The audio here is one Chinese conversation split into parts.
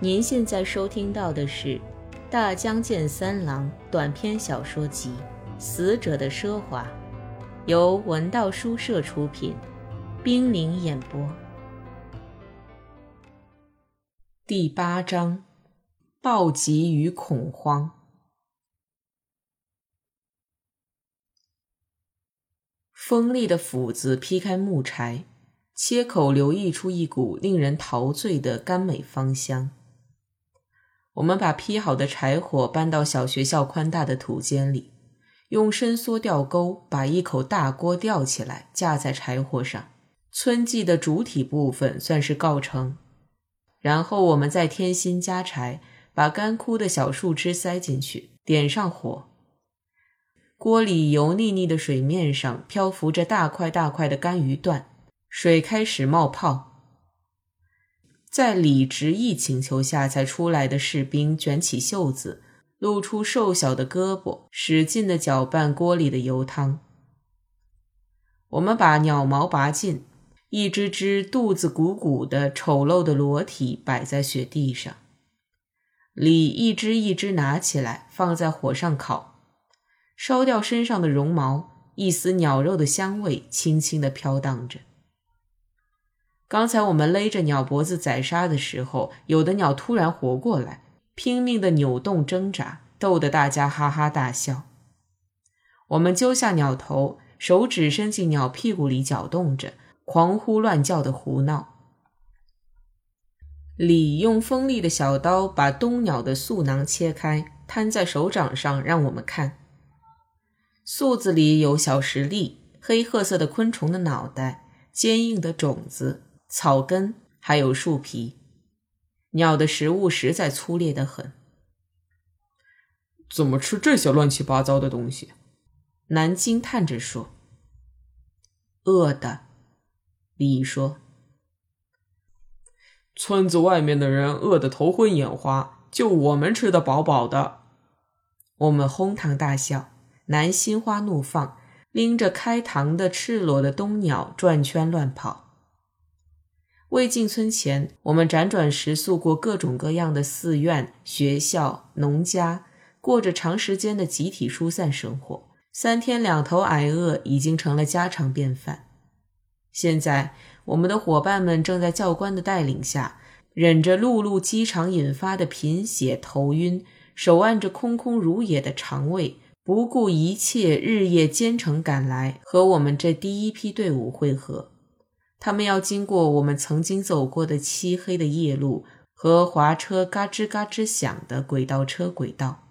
您现在收听到的是《大江健三郎》短篇小说集《死者的奢华》，由文道书社出品，冰凌演播。第八章：暴击与恐慌。锋利的斧子劈开木柴，切口流溢出一股令人陶醉的甘美芳香。我们把劈好的柴火搬到小学校宽大的土间里，用伸缩吊钩把一口大锅吊起来，架在柴火上。村祭的主体部分算是告成。然后我们再添新加柴，把干枯的小树枝塞进去，点上火。锅里油腻腻的水面上漂浮着大块大块的干鱼段，水开始冒泡。在李执意请求下才出来的士兵卷起袖子，露出瘦小的胳膊，使劲地搅拌锅里的油汤。我们把鸟毛拔尽，一只只肚子鼓鼓的、丑陋的裸体摆在雪地上。李一只一只拿起来，放在火上烤，烧掉身上的绒毛，一丝鸟肉的香味轻轻地飘荡着。刚才我们勒着鸟脖子宰杀的时候，有的鸟突然活过来，拼命地扭动挣扎，逗得大家哈哈大笑。我们揪下鸟头，手指伸进鸟屁股里搅动着，狂呼乱叫的胡闹。李用锋利的小刀把冬鸟的嗉囊切开，摊在手掌上让我们看。嗉子里有小石粒、黑褐色的昆虫的脑袋、坚硬的种子。草根还有树皮，鸟的食物实在粗劣的很。怎么吃这些乱七八糟的东西？南惊叹着说：“饿的。”李说：“村子外面的人饿得头昏眼花，就我们吃得饱饱的。”我们哄堂大笑。南心花怒放，拎着开膛的赤裸的冬鸟转圈乱跑。未进村前，我们辗转食宿过各种各样的寺院、学校、农家，过着长时间的集体疏散生活。三天两头挨饿已经成了家常便饭。现在，我们的伙伴们正在教官的带领下，忍着陆路机场引发的贫血、头晕，手按着空空如也的肠胃，不顾一切，日夜兼程赶来，和我们这第一批队伍会合。他们要经过我们曾经走过的漆黑的夜路和滑车嘎吱嘎吱响的轨道车轨道。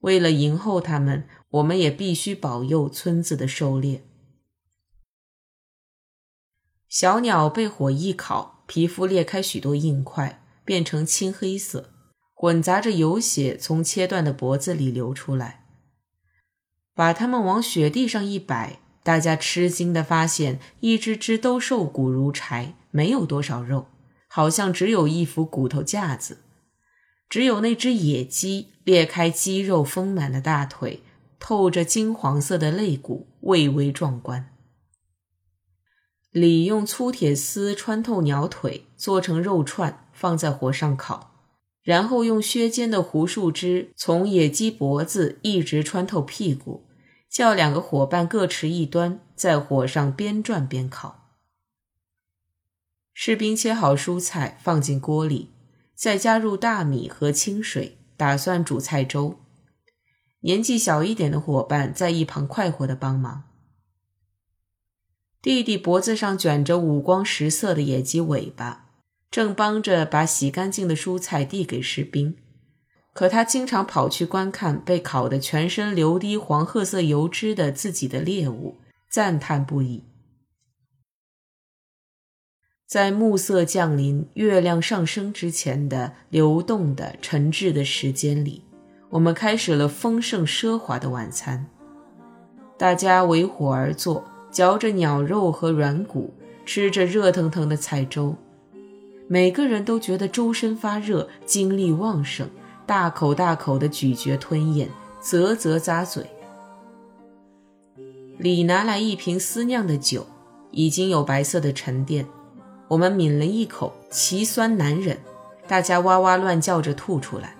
为了迎候他们，我们也必须保佑村子的狩猎。小鸟被火一烤，皮肤裂开许多硬块，变成青黑色，混杂着油血从切断的脖子里流出来。把它们往雪地上一摆。大家吃惊地发现，一只只都瘦骨如柴，没有多少肉，好像只有一副骨头架子。只有那只野鸡裂开肌肉丰满的大腿，透着金黄色的肋骨，蔚为壮观。李用粗铁丝穿透鸟腿，做成肉串，放在火上烤，然后用削尖的胡树枝从野鸡脖子一直穿透屁股。叫两个伙伴各持一端，在火上边转边烤。士兵切好蔬菜放进锅里，再加入大米和清水，打算煮菜粥。年纪小一点的伙伴在一旁快活的帮忙。弟弟脖子上卷着五光十色的野鸡尾巴，正帮着把洗干净的蔬菜递给士兵。可他经常跑去观看被烤得全身流滴黄褐色油脂的自己的猎物，赞叹不已。在暮色降临、月亮上升之前的流动的沉滞的时间里，我们开始了丰盛奢华的晚餐。大家围火而坐，嚼着鸟肉和软骨，吃着热腾腾的菜粥，每个人都觉得周身发热，精力旺盛。大口大口的咀嚼吞咽，啧啧咂嘴。李拿来一瓶私酿的酒，已经有白色的沉淀。我们抿了一口，奇酸难忍，大家哇哇乱叫着吐出来。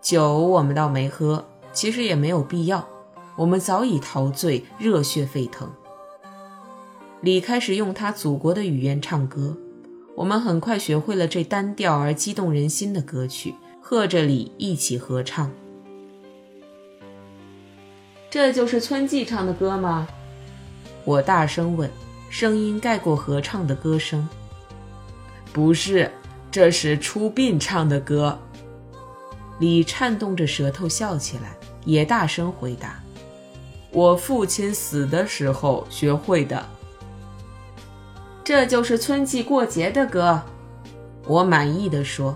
酒我们倒没喝，其实也没有必要，我们早已陶醉，热血沸腾。李开始用他祖国的语言唱歌，我们很快学会了这单调而激动人心的歌曲，和着李一起合唱。这就是村季唱的歌吗？我大声问，声音盖过合唱的歌声。不是，这是出殡唱的歌。李颤动着舌头笑起来，也大声回答：“我父亲死的时候学会的。”这就是村季过节的歌。我满意的说：“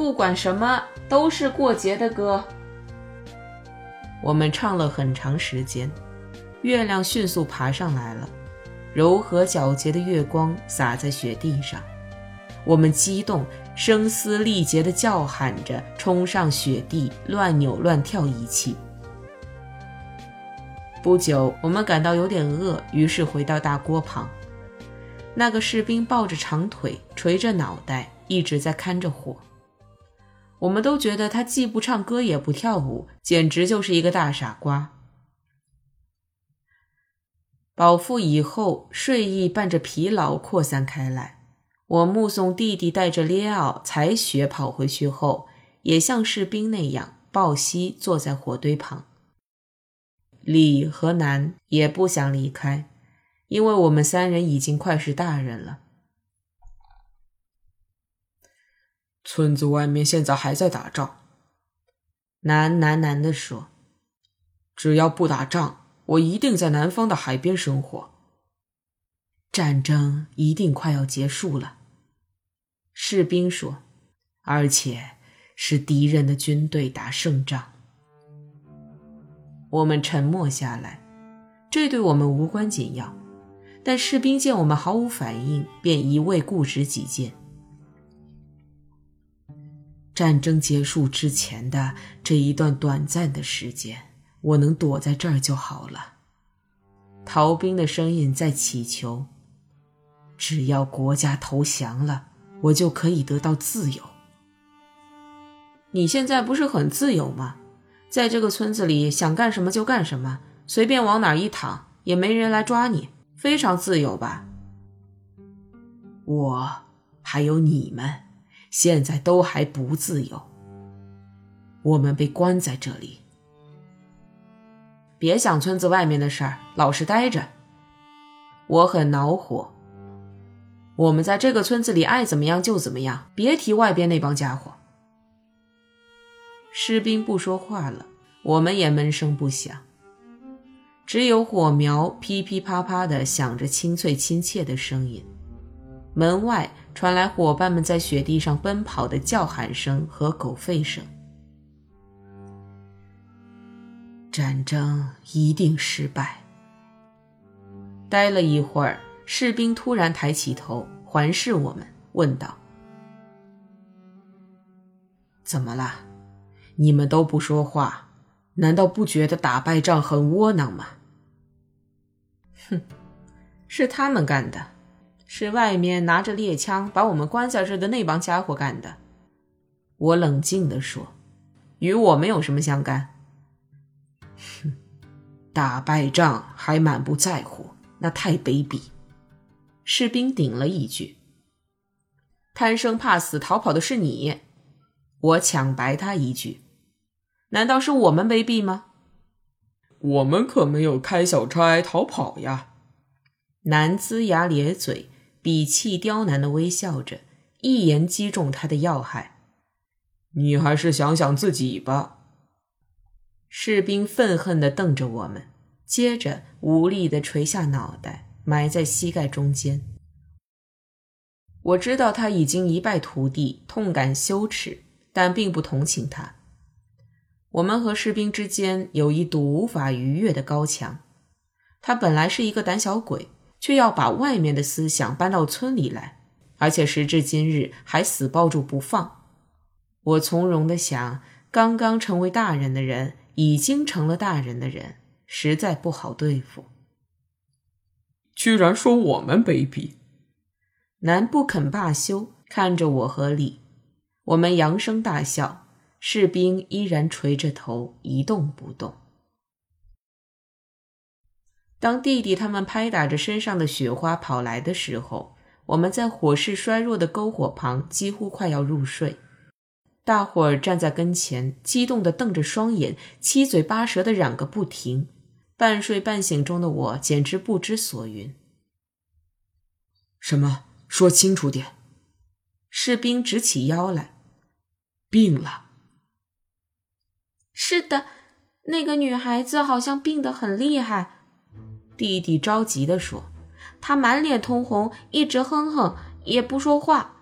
不管什么，都是过节的歌。”我们唱了很长时间，月亮迅速爬上来了，柔和皎洁的月光洒在雪地上。我们激动、声嘶力竭地叫喊着，冲上雪地，乱扭乱跳一气。不久，我们感到有点饿，于是回到大锅旁。那个士兵抱着长腿，垂着脑袋，一直在看着火。我们都觉得他既不唱歌也不跳舞，简直就是一个大傻瓜。饱腹以后，睡意伴着疲劳扩散开来。我目送弟弟带着列奥踩雪跑回去后，也像士兵那样抱膝坐在火堆旁。李和南也不想离开，因为我们三人已经快是大人了。村子外面现在还在打仗，南喃喃地说：“只要不打仗，我一定在南方的海边生活。战争一定快要结束了。”士兵说：“而且是敌人的军队打胜仗。”我们沉默下来，这对我们无关紧要。但士兵见我们毫无反应，便一味固执己见。战争结束之前的这一段短暂的时间，我能躲在这儿就好了。逃兵的声音在祈求：只要国家投降了，我就可以得到自由。你现在不是很自由吗？在这个村子里，想干什么就干什么，随便往哪儿一躺，也没人来抓你，非常自由吧？我还有你们。现在都还不自由，我们被关在这里。别想村子外面的事儿，老实待着。我很恼火。我们在这个村子里爱怎么样就怎么样，别提外边那帮家伙。士兵不说话了，我们也闷声不响，只有火苗噼噼啪啪的响着清脆亲切的声音。门外传来伙伴们在雪地上奔跑的叫喊声和狗吠声。战争一定失败。待了一会儿，士兵突然抬起头，环视我们，问道：“怎么了？你们都不说话，难道不觉得打败仗很窝囊吗？”“哼，是他们干的。”是外面拿着猎枪把我们关在这的那帮家伙干的，我冷静地说：“与我没有什么相干。”哼，打败仗还满不在乎，那太卑鄙。士兵顶了一句：“贪生怕死逃跑的是你。”我抢白他一句：“难道是我们卑鄙吗？”我们可没有开小差逃跑呀。男龇牙咧嘴。鄙气刁难的微笑着，一言击中他的要害。你还是想想自己吧。士兵愤恨地瞪着我们，接着无力地垂下脑袋，埋在膝盖中间。我知道他已经一败涂地，痛感羞耻，但并不同情他。我们和士兵之间有一堵无法逾越的高墙。他本来是一个胆小鬼。却要把外面的思想搬到村里来，而且时至今日还死抱住不放。我从容的想，刚刚成为大人的人，已经成了大人的人，实在不好对付。居然说我们卑鄙！南不肯罢休，看着我和李，我们扬声大笑。士兵依然垂着头，一动不动。当弟弟他们拍打着身上的雪花跑来的时候，我们在火势衰弱的篝火旁，几乎快要入睡。大伙儿站在跟前，激动地瞪着双眼，七嘴八舌地嚷个不停。半睡半醒中的我简直不知所云。什么？说清楚点！士兵直起腰来。病了。是的，那个女孩子好像病得很厉害。弟弟着急地说：“他满脸通红，一直哼哼，也不说话。”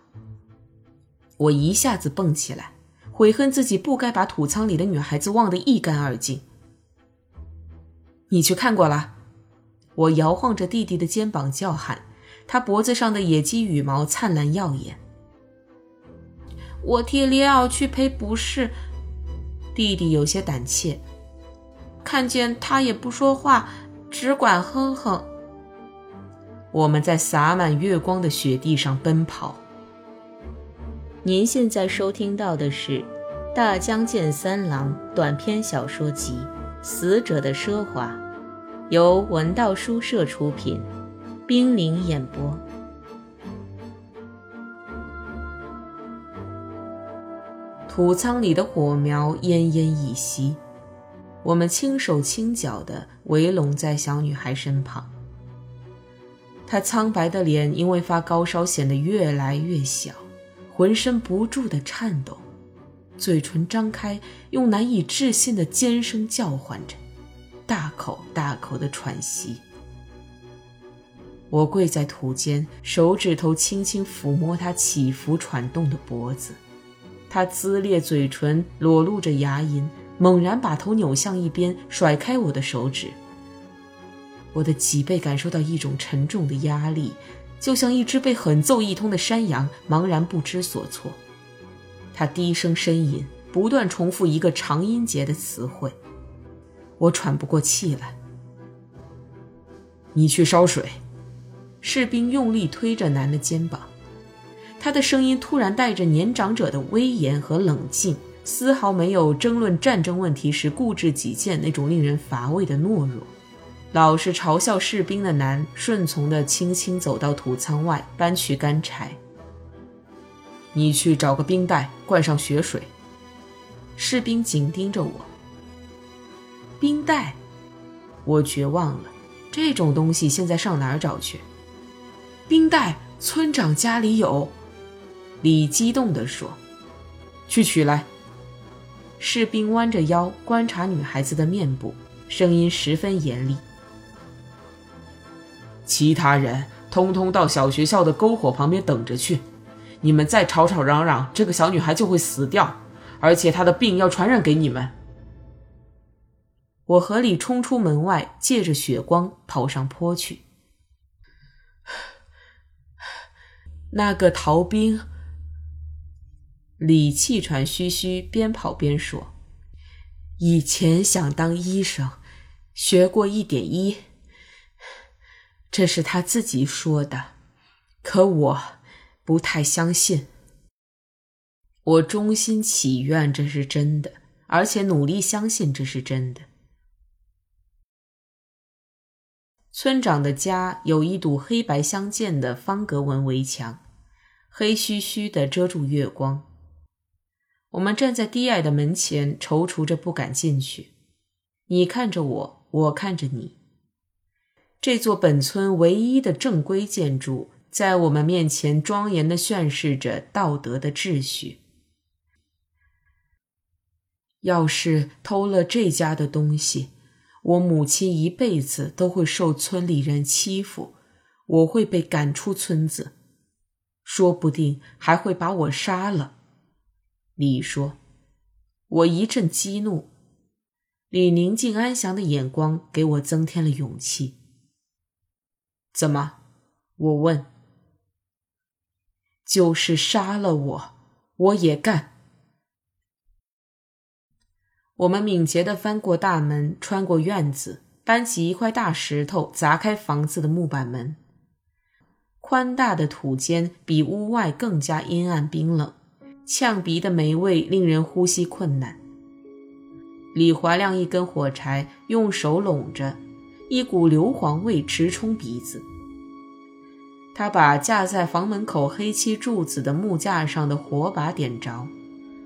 我一下子蹦起来，悔恨自己不该把土仓里的女孩子忘得一干二净。你去看过了？我摇晃着弟弟的肩膀叫喊，他脖子上的野鸡羽毛灿烂耀眼。我替里奥去赔不是。弟弟有些胆怯，看见他也不说话，只管哼哼。我们在洒满月光的雪地上奔跑。您现在收听到的是《大江健三郎》短篇小说集《死者的奢华》，由文道书社出品，冰凌演播。土仓里的火苗奄奄一息，我们轻手轻脚地围拢在小女孩身旁。她苍白的脸因为发高烧显得越来越小，浑身不住地颤抖，嘴唇张开，用难以置信的尖声叫唤着，大口大口地喘息。我跪在土间，手指头轻轻抚摸她起伏喘动的脖子。她撕裂嘴唇，裸露着牙龈，猛然把头扭向一边，甩开我的手指。我的脊背感受到一种沉重的压力，就像一只被狠揍一通的山羊，茫然不知所措。他低声呻吟，不断重复一个长音节的词汇。我喘不过气来。你去烧水。士兵用力推着男的肩膀。他的声音突然带着年长者的威严和冷静，丝毫没有争论战争问题时固执己见那种令人乏味的懦弱。老是嘲笑士兵的男顺从地轻轻走到土仓外，搬取干柴。你去找个冰袋，灌上雪水。士兵紧盯着我。冰袋，我绝望了。这种东西现在上哪儿找去？冰袋，村长家里有。李激动地说：“去取来。”士兵弯着腰观察女孩子的面部，声音十分严厉：“其他人通通到小学校的篝火旁边等着去。你们再吵吵嚷嚷，这个小女孩就会死掉，而且她的病要传染给你们。”我和李冲出门外，借着雪光跑上坡去。那个逃兵。李气喘吁吁，边跑边说：“以前想当医生，学过一点医。这是他自己说的，可我不太相信。我衷心祈愿这是真的，而且努力相信这是真的。”村长的家有一堵黑白相间的方格纹围墙，黑黢黢的遮住月光。我们站在低矮的门前，踌躇着不敢进去。你看着我，我看着你。这座本村唯一的正规建筑，在我们面前庄严地宣示着道德的秩序。要是偷了这家的东西，我母亲一辈子都会受村里人欺负，我会被赶出村子，说不定还会把我杀了。李说：“我一阵激怒。”李宁静安详的眼光给我增添了勇气。怎么？我问。就是杀了我，我也干。我们敏捷地翻过大门，穿过院子，搬起一块大石头，砸开房子的木板门。宽大的土间比屋外更加阴暗冰冷，呛鼻的霉味令人呼吸困难。李华亮一根火柴用手拢着，一股硫磺味直冲鼻子。他把架在房门口黑漆柱子的木架上的火把点着，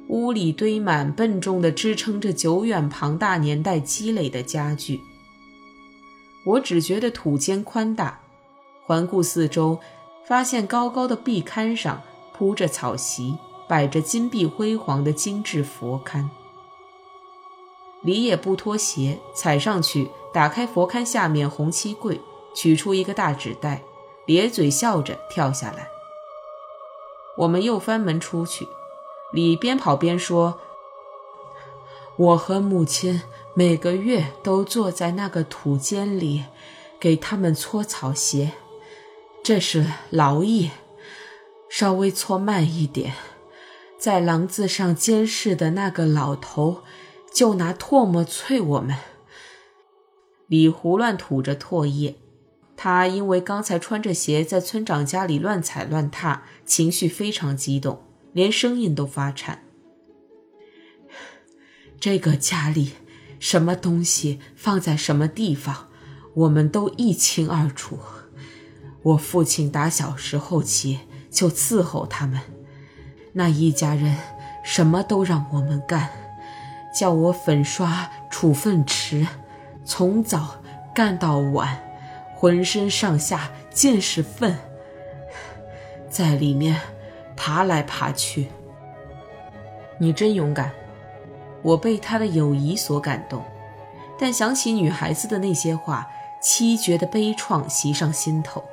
屋里堆满笨重的支撑着久远庞大年代积累的家具。我只觉得土间宽大，环顾四周，发现高高的壁龛上铺着草席，摆着金碧辉煌的精致佛龛。李也不脱鞋，踩上去，打开佛龛下面红漆柜，取出一个大纸袋。咧嘴笑着跳下来，我们又翻门出去。李边跑边说：“我和母亲每个月都坐在那个土间里，给他们搓草鞋，这是劳役。稍微搓慢一点，在廊子上监视的那个老头就拿唾沫啐我们。”李胡乱吐着唾液。他因为刚才穿着鞋在村长家里乱踩乱踏，情绪非常激动，连声音都发颤。这个家里什么东西放在什么地方，我们都一清二楚。我父亲打小时候起就伺候他们，那一家人什么都让我们干，叫我粉刷处分池，从早干到晚。浑身上下尽是粪，在里面爬来爬去。你真勇敢，我被他的友谊所感动，但想起女孩子的那些话，凄绝的悲怆袭上心头，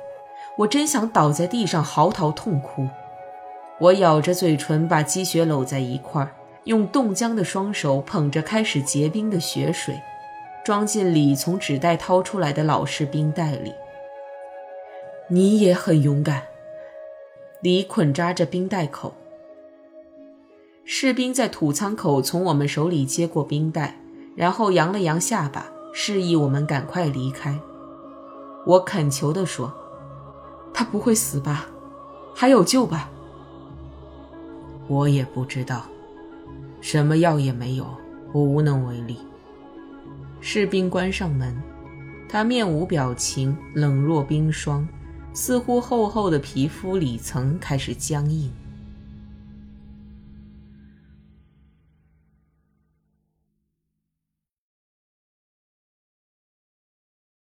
我真想倒在地上嚎啕痛哭。我咬着嘴唇，把积雪搂在一块儿，用冻僵的双手捧着开始结冰的雪水。装进李从纸袋掏出来的老式冰袋里。你也很勇敢。李捆扎着冰袋口。士兵在土仓口从我们手里接过冰袋，然后扬了扬下巴，示意我们赶快离开。我恳求地说：“他不会死吧？还有救吧？”我也不知道，什么药也没有，我无能为力。士兵关上门，他面无表情，冷若冰霜，似乎厚厚的皮肤里层开始僵硬。